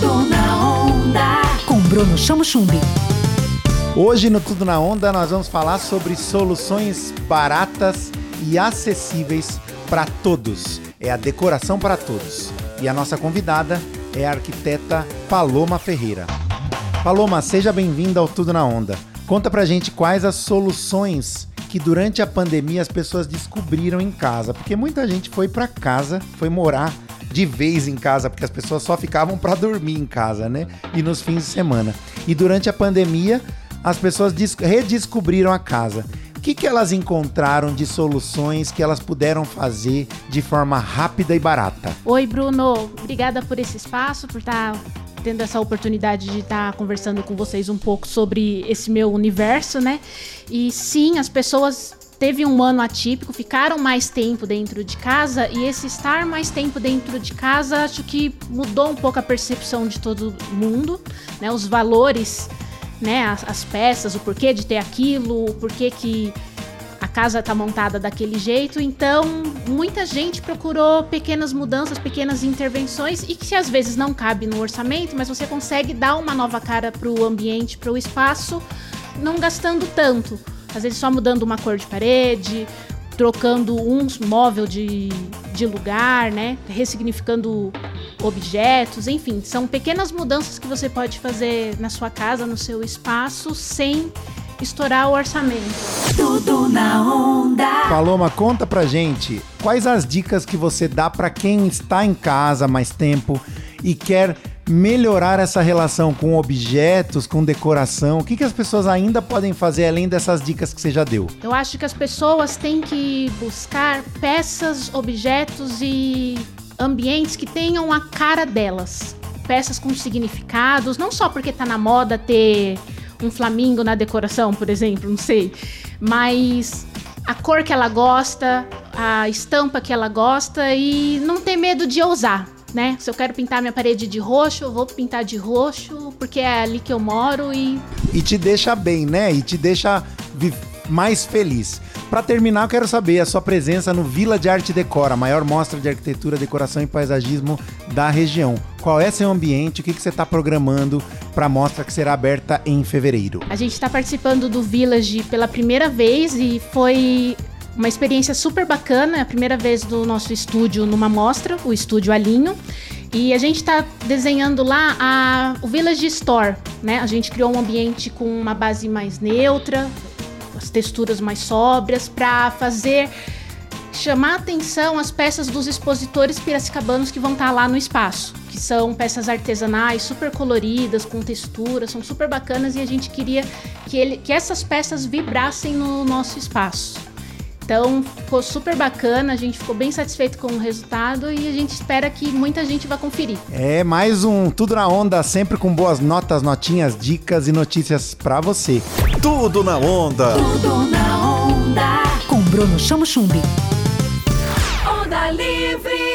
Tudo na onda. Com Bruno Chamo Chumbi. Hoje no Tudo na Onda nós vamos falar sobre soluções baratas e acessíveis para todos. É a decoração para todos. E a nossa convidada é a arquiteta Paloma Ferreira. Paloma, seja bem-vinda ao Tudo na Onda. Conta pra gente quais as soluções que durante a pandemia as pessoas descobriram em casa, porque muita gente foi para casa, foi morar de vez em casa, porque as pessoas só ficavam para dormir em casa, né? E nos fins de semana. E durante a pandemia, as pessoas redescobriram a casa. O que, que elas encontraram de soluções que elas puderam fazer de forma rápida e barata? Oi, Bruno. Obrigada por esse espaço, por estar tendo essa oportunidade de estar conversando com vocês um pouco sobre esse meu universo, né? E sim, as pessoas teve um ano atípico, ficaram mais tempo dentro de casa e esse estar mais tempo dentro de casa acho que mudou um pouco a percepção de todo mundo, né? Os valores, né? As, as peças, o porquê de ter aquilo, o porquê que a casa está montada daquele jeito, então muita gente procurou pequenas mudanças, pequenas intervenções e que às vezes não cabe no orçamento, mas você consegue dar uma nova cara para o ambiente, para o espaço, não gastando tanto. Às vezes só mudando uma cor de parede, trocando um móvel de, de lugar, né? Ressignificando objetos, enfim, são pequenas mudanças que você pode fazer na sua casa, no seu espaço, sem estourar o orçamento. Tudo na onda. Paloma, conta pra gente quais as dicas que você dá para quem está em casa mais tempo e quer melhorar essa relação com objetos, com decoração? O que, que as pessoas ainda podem fazer além dessas dicas que você já deu? Eu acho que as pessoas têm que buscar peças, objetos e ambientes que tenham a cara delas. Peças com significados, não só porque tá na moda ter um flamingo na decoração, por exemplo, não sei. Mas a cor que ela gosta, a estampa que ela gosta e não ter medo de ousar. Né? Se eu quero pintar minha parede de roxo, eu vou pintar de roxo, porque é ali que eu moro e. E te deixa bem, né? E te deixa mais feliz. Para terminar, eu quero saber a sua presença no Vila de Arte Decora, a maior mostra de arquitetura, decoração e paisagismo da região. Qual é seu ambiente? O que, que você está programando para a mostra que será aberta em fevereiro? A gente está participando do Village pela primeira vez e foi uma experiência super bacana. É a primeira vez do nosso estúdio numa mostra, o Estúdio Alinho. E a gente está desenhando lá a, o Village Store, né? A gente criou um ambiente com uma base mais neutra, as texturas mais sóbrias, para fazer chamar atenção as peças dos expositores piracicabanos que vão estar tá lá no espaço, que são peças artesanais super coloridas, com texturas, são super bacanas e a gente queria que, ele, que essas peças vibrassem no nosso espaço. Então ficou super bacana, a gente ficou bem satisfeito com o resultado e a gente espera que muita gente vá conferir. É mais um Tudo na Onda, sempre com boas notas, notinhas, dicas e notícias para você. Tudo na Onda. Tudo na onda. Com Bruno Chamo Chumbi. Onda Livre.